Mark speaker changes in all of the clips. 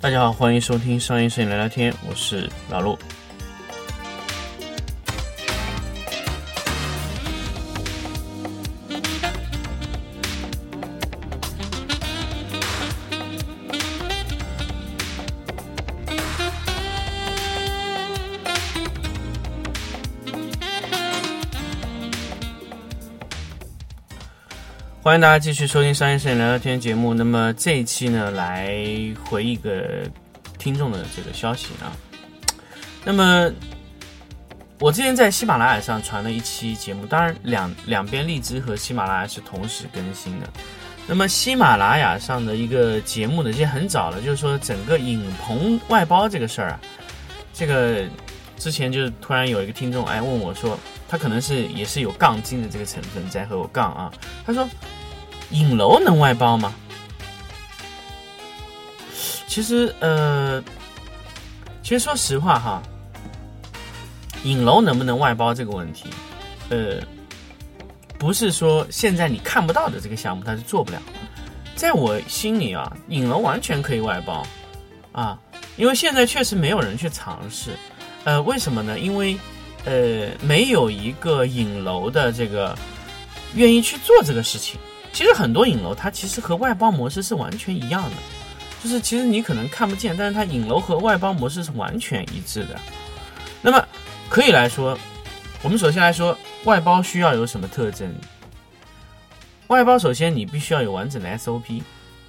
Speaker 1: 大家好，欢迎收听商业摄影聊聊天，我是老陆。欢迎大家继续收听商业摄影聊聊天节目。那么这一期呢，来回一个听众的这个消息啊。那么我之前在喜马拉雅上传了一期节目，当然两两边荔枝和喜马拉雅是同时更新的。那么喜马拉雅上的一个节目呢，其实很早了，就是说整个影棚外包这个事儿啊，这个之前就是突然有一个听众哎问我说，他可能是也是有杠精的这个成分在和我杠啊，他说。影楼能外包吗？其实，呃，其实说实话哈，影楼能不能外包这个问题，呃，不是说现在你看不到的这个项目它是做不了。在我心里啊，影楼完全可以外包啊，因为现在确实没有人去尝试。呃，为什么呢？因为呃，没有一个影楼的这个愿意去做这个事情。其实很多影楼它其实和外包模式是完全一样的，就是其实你可能看不见，但是它影楼和外包模式是完全一致的。那么可以来说，我们首先来说外包需要有什么特征？外包首先你必须要有完整的 SOP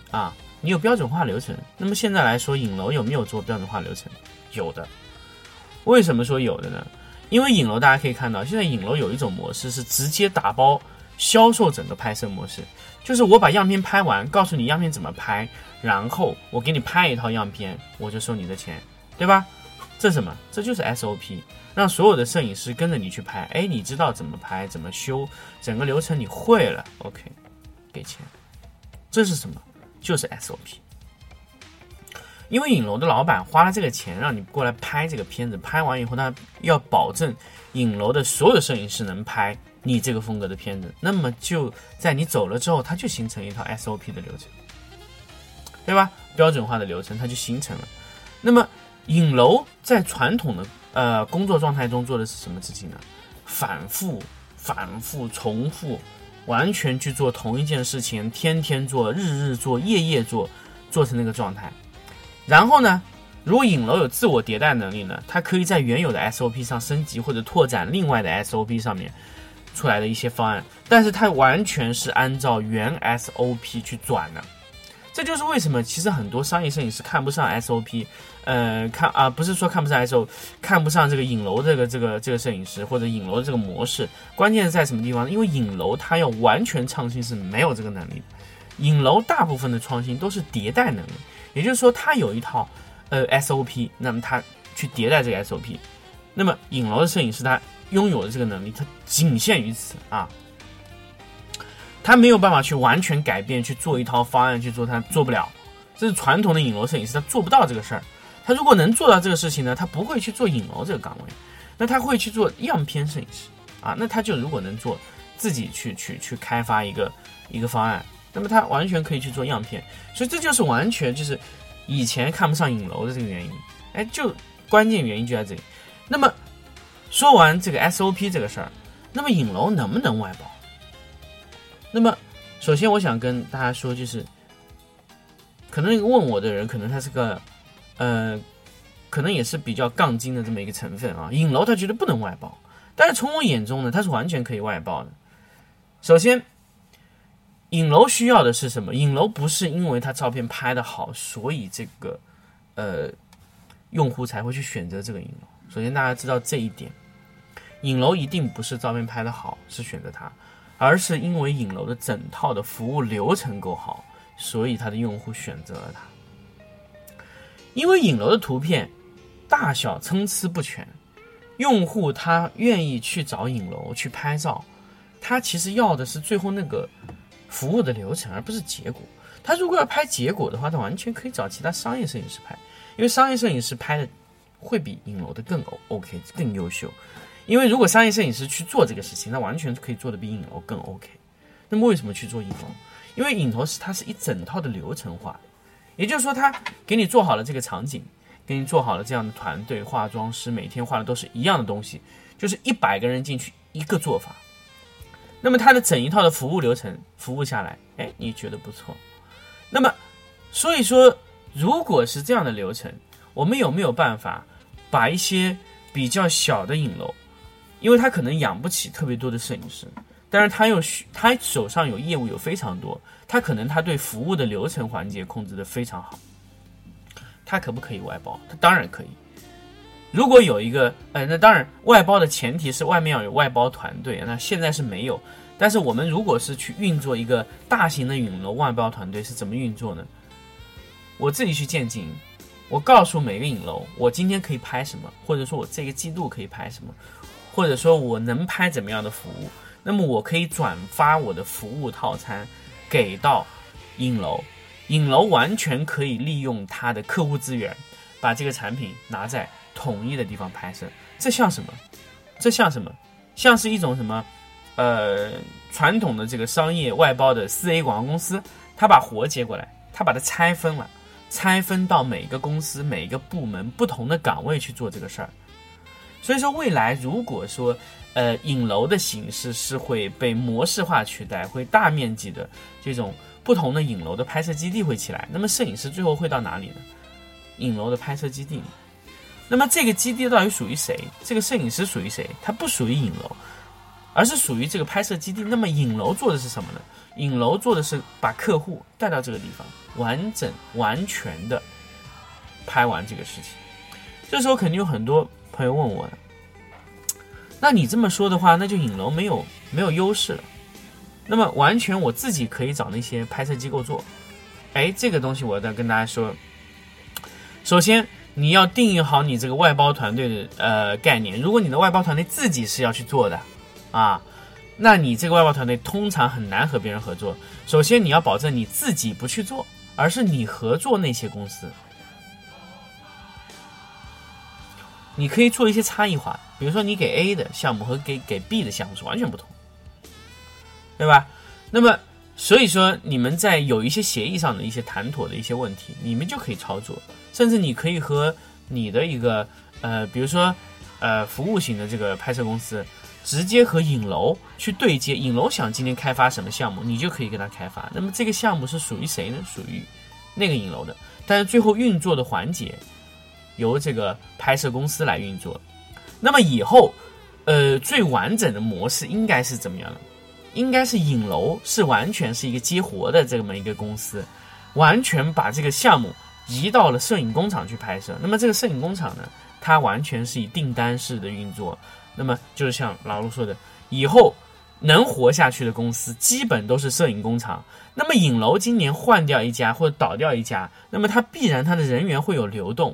Speaker 1: 啊，你有标准化流程。那么现在来说，影楼有没有做标准化流程？有的。为什么说有的呢？因为影楼大家可以看到，现在影楼有一种模式是直接打包。销售整个拍摄模式，就是我把样片拍完，告诉你样片怎么拍，然后我给你拍一套样片，我就收你的钱，对吧？这什么？这就是 SOP，让所有的摄影师跟着你去拍。哎，你知道怎么拍，怎么修，整个流程你会了，OK，给钱。这是什么？就是 SOP。因为影楼的老板花了这个钱让你过来拍这个片子，拍完以后他要保证影楼的所有摄影师能拍。你这个风格的片子，那么就在你走了之后，它就形成一套 SOP 的流程，对吧？标准化的流程它就形成了。那么影楼在传统的呃工作状态中做的是什么事情呢？反复、反复、重复，完全去做同一件事情，天天做、日日做、夜夜做，做成那个状态。然后呢，如果影楼有自我迭代能力呢，它可以在原有的 SOP 上升级或者拓展另外的 SOP 上面。出来的一些方案，但是它完全是按照原 SOP 去转的，这就是为什么其实很多商业摄影师看不上 SOP，呃，看啊，不是说看不上 SOP，看不上这个影楼这个这个这个摄影师或者影楼的这个模式，关键是在什么地方呢？因为影楼它要完全创新是没有这个能力的，影楼大部分的创新都是迭代能力，也就是说它有一套呃 SOP，那么它去迭代这个 SOP，那么影楼的摄影师他。拥有的这个能力，他仅限于此啊，他没有办法去完全改变，去做一套方案去做，他做不了。这是传统的影楼摄影师，他做不到这个事儿。他如果能做到这个事情呢，他不会去做影楼这个岗位，那他会去做样片摄影师啊。那他就如果能做，自己去去去开发一个一个方案，那么他完全可以去做样片。所以这就是完全就是以前看不上影楼的这个原因。哎，就关键原因就在这里。那么。说完这个 SOP 这个事儿，那么影楼能不能外包？那么首先我想跟大家说，就是可能问我的人，可能他是个呃，可能也是比较杠精的这么一个成分啊。影楼他觉得不能外包，但是从我眼中呢，他是完全可以外包的。首先，影楼需要的是什么？影楼不是因为他照片拍的好，所以这个呃用户才会去选择这个影楼。首先大家知道这一点。影楼一定不是照片拍的好是选择它，而是因为影楼的整套的服务流程够好，所以它的用户选择了它。因为影楼的图片大小参差不全，用户他愿意去找影楼去拍照，他其实要的是最后那个服务的流程，而不是结果。他如果要拍结果的话，他完全可以找其他商业摄影师拍，因为商业摄影师拍的会比影楼的更 O OK 更优秀。因为如果商业摄影师去做这个事情，那完全可以做的比影楼更 OK。那么为什么去做影楼？因为影楼是它是一整套的流程化，也就是说，他给你做好了这个场景，给你做好了这样的团队，化妆师每天画的都是一样的东西，就是一百个人进去一个做法。那么他的整一套的服务流程服务下来，哎，你觉得不错？那么，所以说，如果是这样的流程，我们有没有办法把一些比较小的影楼，因为他可能养不起特别多的摄影师，但是他又需他手上有业务有非常多。他可能他对服务的流程环节控制的非常好，他可不可以外包？他当然可以。如果有一个，呃，那当然外包的前提是外面要有外包团队，那现在是没有。但是我们如果是去运作一个大型的影楼外包团队是怎么运作呢？我自己去建经营，我告诉每个影楼，我今天可以拍什么，或者说我这个季度可以拍什么，或者说我能拍怎么样的服务，那么我可以转发我的服务套餐。给到影楼，影楼完全可以利用它的客户资源，把这个产品拿在统一的地方拍摄。这像什么？这像什么？像是一种什么？呃，传统的这个商业外包的四 A 广告公司，他把活接过来，他把它拆分了，拆分到每个公司、每个部门不同的岗位去做这个事儿。所以说，未来如果说，呃，影楼的形式是会被模式化取代，会大面积的这种不同的影楼的拍摄基地会起来。那么摄影师最后会到哪里呢？影楼的拍摄基地。那么这个基地到底属于谁？这个摄影师属于谁？它不属于影楼，而是属于这个拍摄基地。那么影楼做的是什么呢？影楼做的是把客户带到这个地方，完整完全的拍完这个事情。这时候肯定有很多朋友问我。那你这么说的话，那就影楼没有没有优势了。那么完全我自己可以找那些拍摄机构做。哎，这个东西我再跟大家说。首先你要定义好你这个外包团队的呃概念。如果你的外包团队自己是要去做的啊，那你这个外包团队通常很难和别人合作。首先你要保证你自己不去做，而是你合作那些公司。你可以做一些差异化，比如说你给 A 的项目和给给 B 的项目是完全不同，对吧？那么所以说你们在有一些协议上的一些谈妥的一些问题，你们就可以操作，甚至你可以和你的一个呃，比如说呃服务型的这个拍摄公司，直接和影楼去对接，影楼想今天开发什么项目，你就可以给他开发。那么这个项目是属于谁呢？属于那个影楼的，但是最后运作的环节。由这个拍摄公司来运作，那么以后，呃，最完整的模式应该是怎么样的？应该是影楼是完全是一个接活的这么一个公司，完全把这个项目移到了摄影工厂去拍摄。那么这个摄影工厂呢，它完全是以订单式的运作。那么就是像老陆说的，以后能活下去的公司基本都是摄影工厂。那么影楼今年换掉一家或者倒掉一家，那么它必然它的人员会有流动。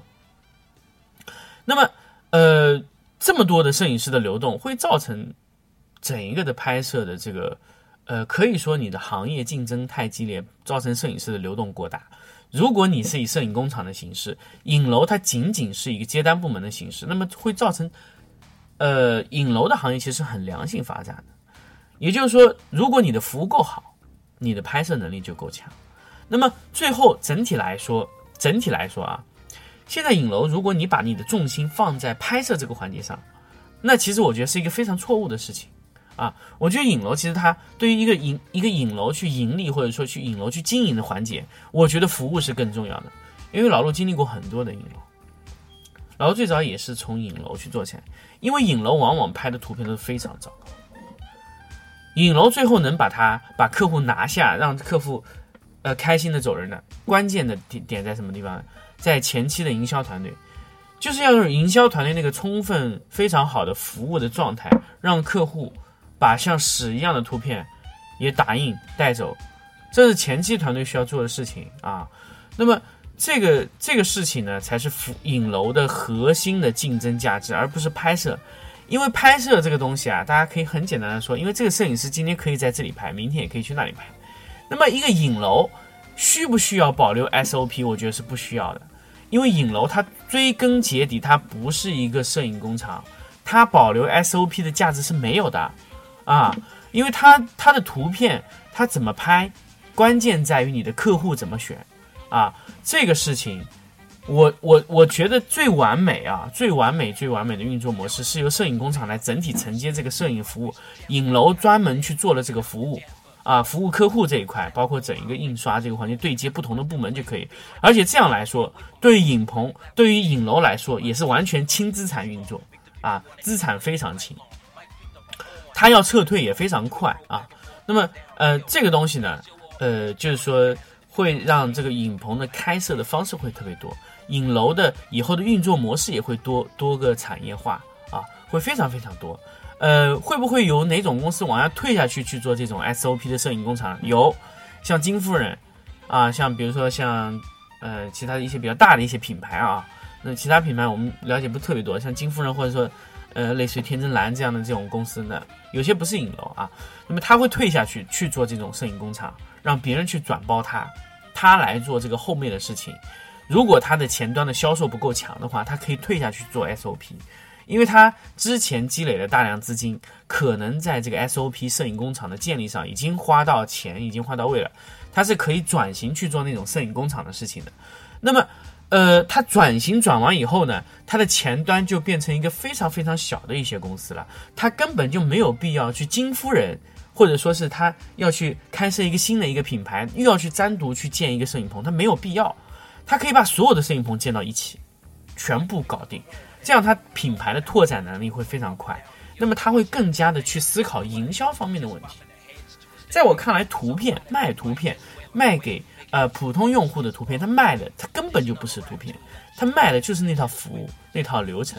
Speaker 1: 那么，呃，这么多的摄影师的流动会造成整一个的拍摄的这个，呃，可以说你的行业竞争太激烈，造成摄影师的流动过大。如果你是以摄影工厂的形式，影楼它仅仅是一个接单部门的形式，那么会造成，呃，影楼的行业其实很良性发展的。也就是说，如果你的服务够好，你的拍摄能力就够强。那么最后整体来说，整体来说啊。现在影楼，如果你把你的重心放在拍摄这个环节上，那其实我觉得是一个非常错误的事情啊！我觉得影楼其实它对于一个影一个影楼去盈利或者说去影楼去经营的环节，我觉得服务是更重要的。因为老陆经历过很多的影楼，然后最早也是从影楼去做起来，因为影楼往往拍的图片都非常糟糕。影楼最后能把它把客户拿下，让客户呃开心的走人的关键的点点在什么地方？在前期的营销团队，就是要用营销团队那个充分、非常好的服务的状态，让客户把像屎一样的图片也打印带走，这是前期团队需要做的事情啊。那么这个这个事情呢，才是影楼的核心的竞争价值，而不是拍摄。因为拍摄这个东西啊，大家可以很简单的说，因为这个摄影师今天可以在这里拍，明天也可以去那里拍。那么一个影楼。需不需要保留 SOP？我觉得是不需要的，因为影楼它追根结底它不是一个摄影工厂，它保留 SOP 的价值是没有的，啊，因为它它的图片它怎么拍，关键在于你的客户怎么选，啊，这个事情，我我我觉得最完美啊，最完美最完美的运作模式是由摄影工厂来整体承接这个摄影服务，影楼专门去做了这个服务。啊，服务客户这一块，包括整一个印刷这个环节，对接不同的部门就可以。而且这样来说，对于影棚、对于影楼来说，也是完全轻资产运作啊，资产非常轻。它要撤退也非常快啊。那么，呃，这个东西呢，呃，就是说会让这个影棚的开设的方式会特别多，影楼的以后的运作模式也会多多个产业化啊，会非常非常多。呃，会不会有哪种公司往下退下去去做这种 SOP 的摄影工厂？有，像金夫人，啊，像比如说像呃其他的一些比较大的一些品牌啊，那其他品牌我们了解不特别多，像金夫人或者说呃类似于天真蓝这样的这种公司呢，有些不是影楼啊，那么他会退下去去做这种摄影工厂，让别人去转包他，他来做这个后面的事情。如果他的前端的销售不够强的话，他可以退下去做 SOP。因为他之前积累了大量资金，可能在这个 SOP 摄影工厂的建立上已经花到钱，已经花到位了，他是可以转型去做那种摄影工厂的事情的。那么，呃，他转型转完以后呢，他的前端就变成一个非常非常小的一些公司了，他根本就没有必要去金夫人，或者说是他要去开设一个新的一个品牌，又要去单独去建一个摄影棚，他没有必要，他可以把所有的摄影棚建到一起，全部搞定。这样，它品牌的拓展能力会非常快。那么，它会更加的去思考营销方面的问题。在我看来，图片卖图片，卖给呃普通用户的图片，它卖的它根本就不是图片，它卖的就是那套服务、那套流程。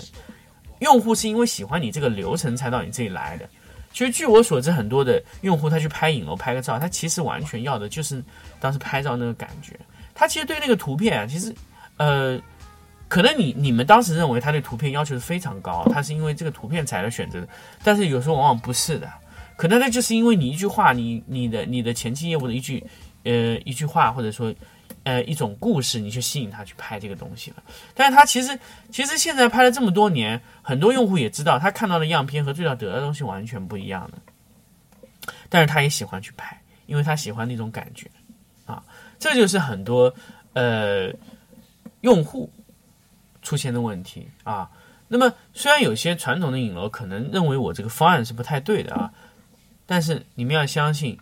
Speaker 1: 用户是因为喜欢你这个流程才到你这里来的。其实，据我所知，很多的用户他去拍影楼拍个照，他其实完全要的就是当时拍照那个感觉。他其实对那个图片啊，其实呃。可能你你们当时认为他对图片要求是非常高，他是因为这个图片才来选择的，但是有时候往往不是的，可能那就是因为你一句话，你你的你的前期业务的一句呃一句话，或者说呃一种故事，你去吸引他去拍这个东西了。但是他其实其实现在拍了这么多年，很多用户也知道他看到的样片和最早得的东西完全不一样的，但是他也喜欢去拍，因为他喜欢那种感觉啊，这就是很多呃用户。出现的问题啊，那么虽然有些传统的影楼可能认为我这个方案是不太对的啊，但是你们要相信，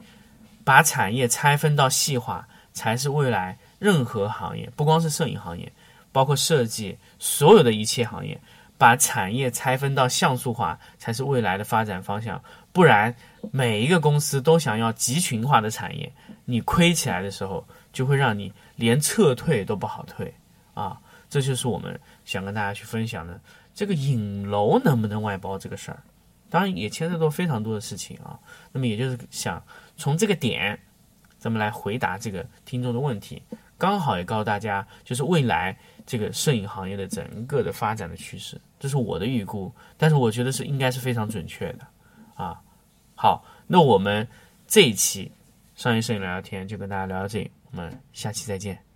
Speaker 1: 把产业拆分到细化才是未来任何行业，不光是摄影行业，包括设计，所有的一切行业，把产业拆分到像素化才是未来的发展方向。不然，每一个公司都想要集群化的产业，你亏起来的时候，就会让你连撤退都不好退啊。这就是我们想跟大家去分享的这个影楼能不能外包这个事儿，当然也牵涉到非常多的事情啊。那么也就是想从这个点，咱们来回答这个听众的问题，刚好也告诉大家，就是未来这个摄影行业的整个的发展的趋势，这是我的预估，但是我觉得是应该是非常准确的啊。好，那我们这一期商业摄影聊聊天就跟大家聊到这里，我们下期再见。